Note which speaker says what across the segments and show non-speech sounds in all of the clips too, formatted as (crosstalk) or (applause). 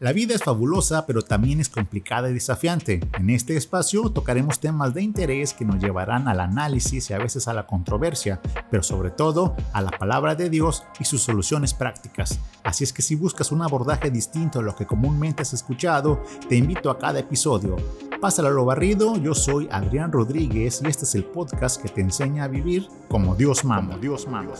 Speaker 1: La vida es fabulosa, pero también es complicada y desafiante. En este espacio tocaremos temas de interés que nos llevarán al análisis y a veces a la controversia, pero sobre todo a la palabra de Dios y sus soluciones prácticas. Así es que si buscas un abordaje distinto a lo que comúnmente has escuchado, te invito a cada episodio. Pásalo a lo barrido, yo soy Adrián Rodríguez y este es el podcast que te enseña a vivir como Dios manda. Dios manda.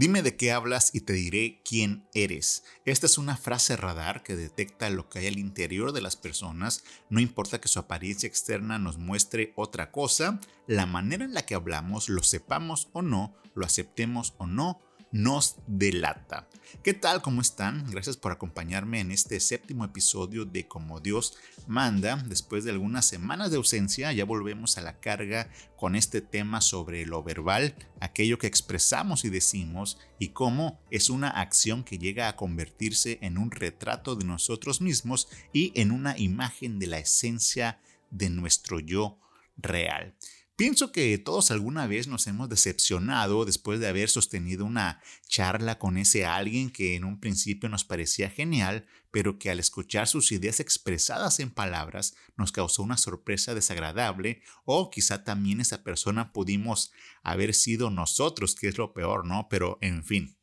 Speaker 1: Dime de qué hablas y te diré quién eres. Esta es una frase radar que detecta lo que hay al interior de las personas, no importa que su apariencia externa nos muestre otra cosa, la manera en la que hablamos, lo sepamos o no, lo aceptemos o no, nos delata. ¿Qué tal? ¿Cómo están? Gracias por acompañarme en este séptimo episodio de Como Dios manda. Después de algunas semanas de ausencia, ya volvemos a la carga con este tema sobre lo verbal, aquello que expresamos y decimos, y cómo es una acción que llega a convertirse en un retrato de nosotros mismos y en una imagen de la esencia de nuestro yo real. Pienso que todos alguna vez nos hemos decepcionado después de haber sostenido una charla con ese alguien que en un principio nos parecía genial, pero que al escuchar sus ideas expresadas en palabras nos causó una sorpresa desagradable o quizá también esa persona pudimos haber sido nosotros, que es lo peor, ¿no? Pero en fin.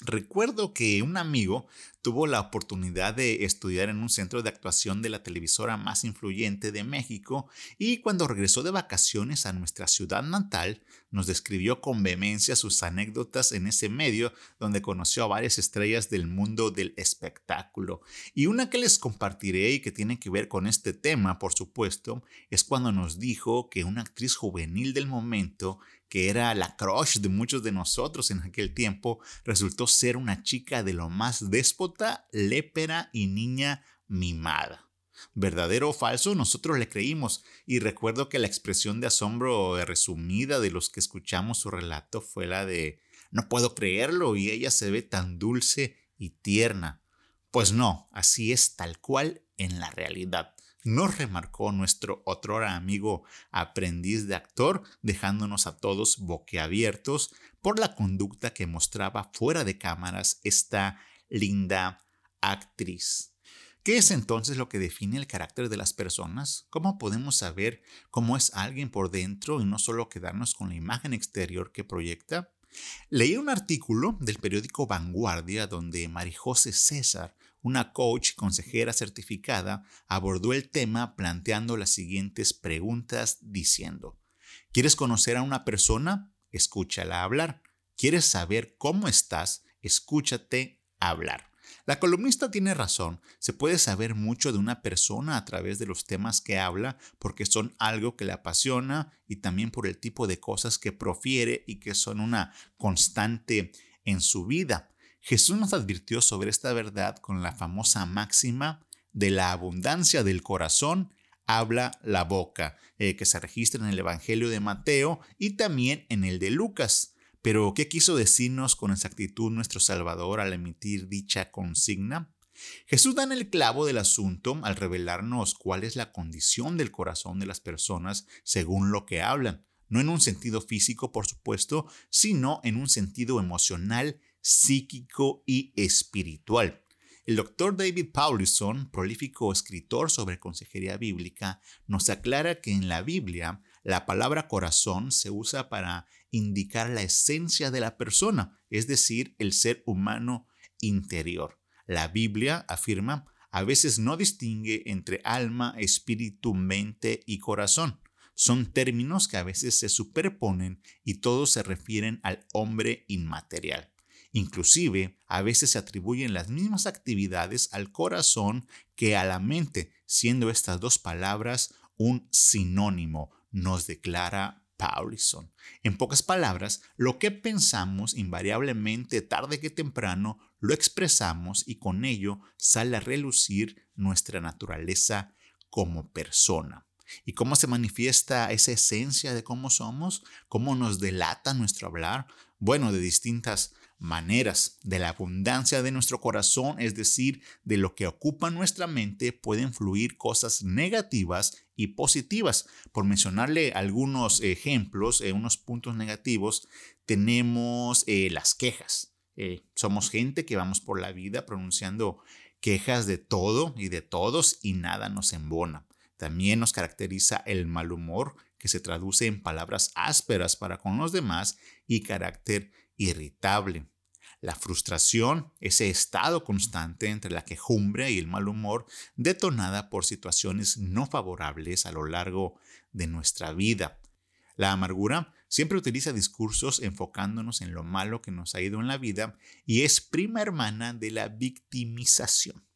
Speaker 1: Recuerdo que un amigo tuvo la oportunidad de estudiar en un centro de actuación de la televisora más influyente de México y cuando regresó de vacaciones a nuestra ciudad natal nos describió con vehemencia sus anécdotas en ese medio donde conoció a varias estrellas del mundo del espectáculo. Y una que les compartiré y que tiene que ver con este tema, por supuesto, es cuando nos dijo que una actriz juvenil del momento que era la crush de muchos de nosotros en aquel tiempo, resultó ser una chica de lo más déspota, lépera y niña mimada. ¿Verdadero o falso? Nosotros le creímos y recuerdo que la expresión de asombro resumida de los que escuchamos su relato fue la de no puedo creerlo y ella se ve tan dulce y tierna. Pues no, así es tal cual en la realidad nos remarcó nuestro otrora amigo aprendiz de actor, dejándonos a todos boquiabiertos por la conducta que mostraba fuera de cámaras esta linda actriz. ¿Qué es entonces lo que define el carácter de las personas? ¿Cómo podemos saber cómo es alguien por dentro y no solo quedarnos con la imagen exterior que proyecta? Leí un artículo del periódico Vanguardia donde Marijose César una coach consejera certificada abordó el tema planteando las siguientes preguntas diciendo, ¿quieres conocer a una persona? Escúchala hablar. ¿Quieres saber cómo estás? Escúchate hablar. La columnista tiene razón, se puede saber mucho de una persona a través de los temas que habla porque son algo que le apasiona y también por el tipo de cosas que profiere y que son una constante en su vida. Jesús nos advirtió sobre esta verdad con la famosa máxima de la abundancia del corazón habla la boca, eh, que se registra en el Evangelio de Mateo y también en el de Lucas. Pero, ¿qué quiso decirnos con exactitud nuestro Salvador al emitir dicha consigna? Jesús da en el clavo del asunto al revelarnos cuál es la condición del corazón de las personas según lo que hablan, no en un sentido físico, por supuesto, sino en un sentido emocional psíquico y espiritual. El doctor David Paulison, prolífico escritor sobre consejería bíblica, nos aclara que en la Biblia la palabra corazón se usa para indicar la esencia de la persona, es decir, el ser humano interior. La Biblia, afirma, a veces no distingue entre alma, espíritu, mente y corazón. Son términos que a veces se superponen y todos se refieren al hombre inmaterial. Inclusive, a veces se atribuyen las mismas actividades al corazón que a la mente, siendo estas dos palabras un sinónimo, nos declara Paulison. En pocas palabras, lo que pensamos invariablemente tarde que temprano lo expresamos y con ello sale a relucir nuestra naturaleza como persona. ¿Y cómo se manifiesta esa esencia de cómo somos? ¿Cómo nos delata nuestro hablar? Bueno, de distintas maneras. De la abundancia de nuestro corazón, es decir, de lo que ocupa nuestra mente, pueden fluir cosas negativas y positivas. Por mencionarle algunos ejemplos, eh, unos puntos negativos, tenemos eh, las quejas. Eh, somos gente que vamos por la vida pronunciando quejas de todo y de todos y nada nos embona. También nos caracteriza el mal humor, que se traduce en palabras ásperas para con los demás y carácter irritable. La frustración, ese estado constante entre la quejumbre y el mal humor, detonada por situaciones no favorables a lo largo de nuestra vida. La amargura siempre utiliza discursos enfocándonos en lo malo que nos ha ido en la vida y es prima hermana de la victimización.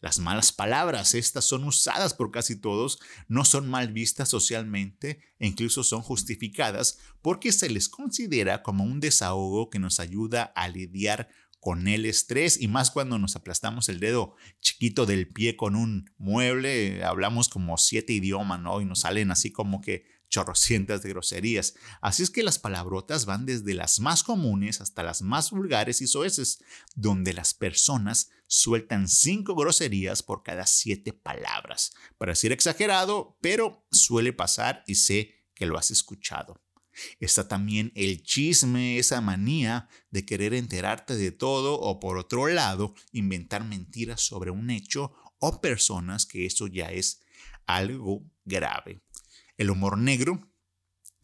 Speaker 1: Las malas palabras, estas son usadas por casi todos, no son mal vistas socialmente e incluso son justificadas porque se les considera como un desahogo que nos ayuda a lidiar con el estrés y más cuando nos aplastamos el dedo chiquito del pie con un mueble, hablamos como siete idiomas, ¿no? Y nos salen así como que chorrocientas de groserías. Así es que las palabrotas van desde las más comunes hasta las más vulgares y soeces, donde las personas sueltan cinco groserías por cada siete palabras. Para decir exagerado, pero suele pasar y sé que lo has escuchado. Está también el chisme, esa manía de querer enterarte de todo o por otro lado inventar mentiras sobre un hecho o personas que eso ya es algo grave. El humor negro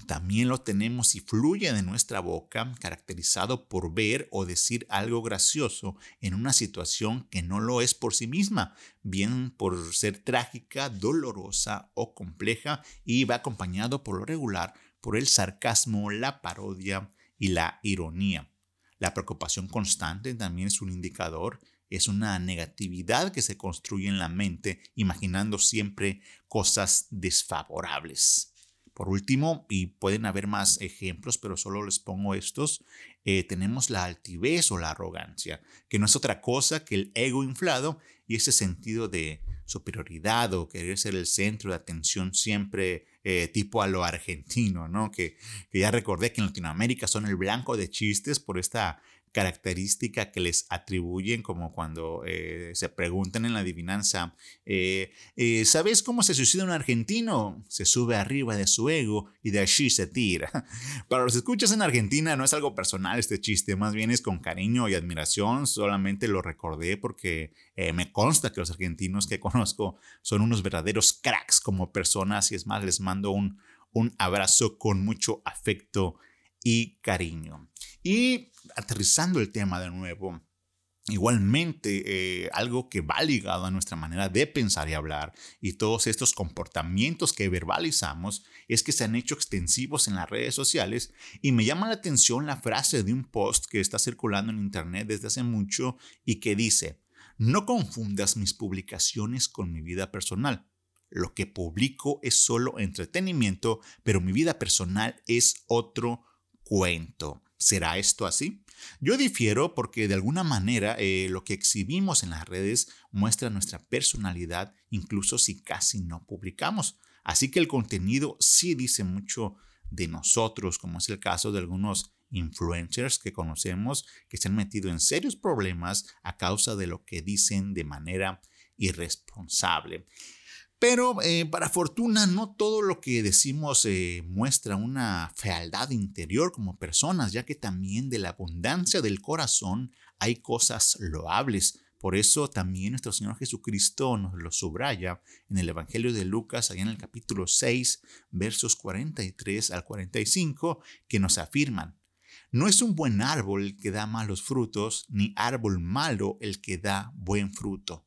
Speaker 1: también lo tenemos y fluye de nuestra boca, caracterizado por ver o decir algo gracioso en una situación que no lo es por sí misma, bien por ser trágica, dolorosa o compleja, y va acompañado por lo regular por el sarcasmo, la parodia y la ironía. La preocupación constante también es un indicador es una negatividad que se construye en la mente imaginando siempre cosas desfavorables. Por último, y pueden haber más ejemplos, pero solo les pongo estos, eh, tenemos la altivez o la arrogancia, que no es otra cosa que el ego inflado y ese sentido de superioridad o querer ser el centro de atención siempre eh, tipo a lo argentino, ¿no? Que, que ya recordé que en Latinoamérica son el blanco de chistes por esta característica que les atribuyen, como cuando eh, se preguntan en la adivinanza, eh, eh, ¿sabes cómo se suicida un argentino? Se sube arriba de su ego y de allí se tira. (laughs) Para los escuchas en Argentina no es algo personal este chiste, más bien es con cariño y admiración, solamente lo recordé porque me consta que los argentinos que conozco son unos verdaderos cracks como personas y es más, les mando un, un abrazo con mucho afecto y cariño. Y aterrizando el tema de nuevo, Igualmente, eh, algo que va ligado a nuestra manera de pensar y hablar y todos estos comportamientos que verbalizamos es que se han hecho extensivos en las redes sociales y me llama la atención la frase de un post que está circulando en internet desde hace mucho y que dice, no confundas mis publicaciones con mi vida personal. Lo que publico es solo entretenimiento, pero mi vida personal es otro cuento. ¿Será esto así? Yo difiero porque de alguna manera eh, lo que exhibimos en las redes muestra nuestra personalidad incluso si casi no publicamos. Así que el contenido sí dice mucho de nosotros, como es el caso de algunos influencers que conocemos que se han metido en serios problemas a causa de lo que dicen de manera irresponsable. Pero eh, para fortuna no todo lo que decimos eh, muestra una fealdad interior como personas, ya que también de la abundancia del corazón hay cosas loables. Por eso también nuestro Señor Jesucristo nos lo subraya en el Evangelio de Lucas, allá en el capítulo 6, versos 43 al 45, que nos afirman, no es un buen árbol el que da malos frutos, ni árbol malo el que da buen fruto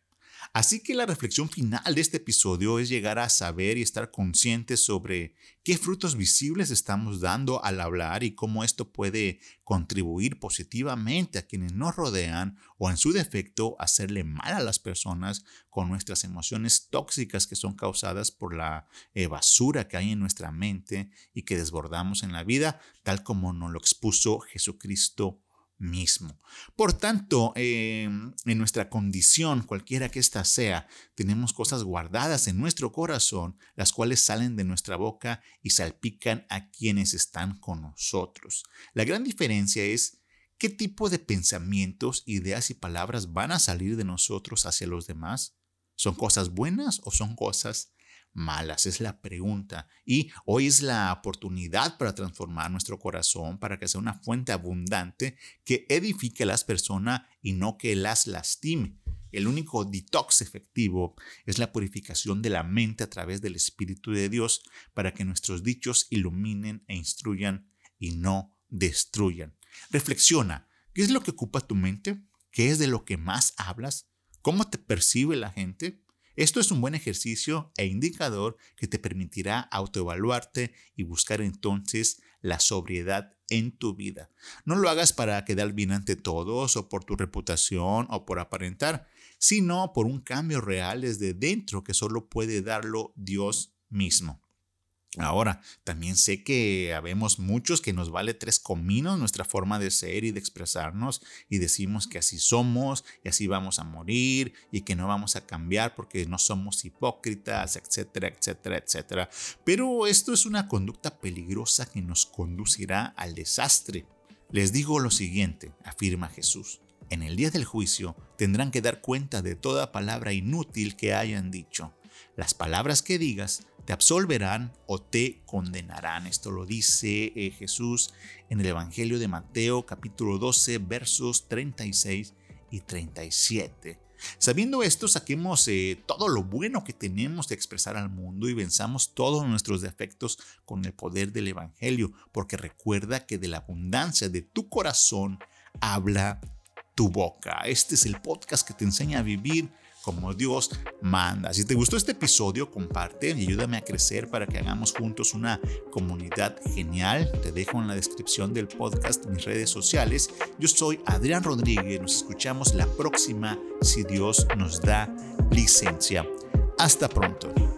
Speaker 1: Así que la reflexión final de este episodio es llegar a saber y estar conscientes sobre qué frutos visibles estamos dando al hablar y cómo esto puede contribuir positivamente a quienes nos rodean o en su defecto hacerle mal a las personas con nuestras emociones tóxicas que son causadas por la eh, basura que hay en nuestra mente y que desbordamos en la vida, tal como nos lo expuso Jesucristo mismo. Por tanto, em, en nuestra condición, cualquiera que ésta sea, tenemos cosas guardadas en nuestro corazón, las cuales salen de nuestra boca y salpican a quienes están con nosotros. La gran diferencia es qué tipo de pensamientos, ideas y palabras van a salir de nosotros hacia los demás. ¿Son cosas buenas o son cosas malas? Es la pregunta. Y hoy es la oportunidad para transformar nuestro corazón, para que sea una fuente abundante que edifique a las personas y no que las lastime. El único detox efectivo es la purificación de la mente a través del Espíritu de Dios para que nuestros dichos iluminen e instruyan y no destruyan. Reflexiona, ¿qué es lo que ocupa tu mente? ¿Qué es de lo que más hablas? ¿Cómo te percibe la gente? Esto es un buen ejercicio e indicador que te permitirá autoevaluarte y buscar entonces la sobriedad en tu vida. No lo hagas para quedar bien ante todos o por tu reputación o por aparentar, sino por un cambio real desde dentro que solo puede darlo Dios mismo. Ahora, también sé que habemos muchos que nos vale tres cominos nuestra forma de ser y de expresarnos y decimos que así somos y así vamos a morir y que no vamos a cambiar porque no somos hipócritas, etcétera, etcétera, etcétera. Pero esto es una conducta peligrosa que nos conducirá al desastre. Les digo lo siguiente, afirma Jesús. En el día del juicio tendrán que dar cuenta de toda palabra inútil que hayan dicho. Las palabras que digas absolverán o te condenarán. Esto lo dice eh, Jesús en el Evangelio de Mateo capítulo 12 versos 36 y 37. Sabiendo esto, saquemos eh, todo lo bueno que tenemos de expresar al mundo y venzamos todos nuestros defectos con el poder del Evangelio, porque recuerda que de la abundancia de tu corazón habla tu boca. Este es el podcast que te enseña a vivir como Dios manda. Si te gustó este episodio, comparte y ayúdame a crecer para que hagamos juntos una comunidad genial. Te dejo en la descripción del podcast mis redes sociales. Yo soy Adrián Rodríguez. Nos escuchamos la próxima si Dios nos da licencia. Hasta pronto.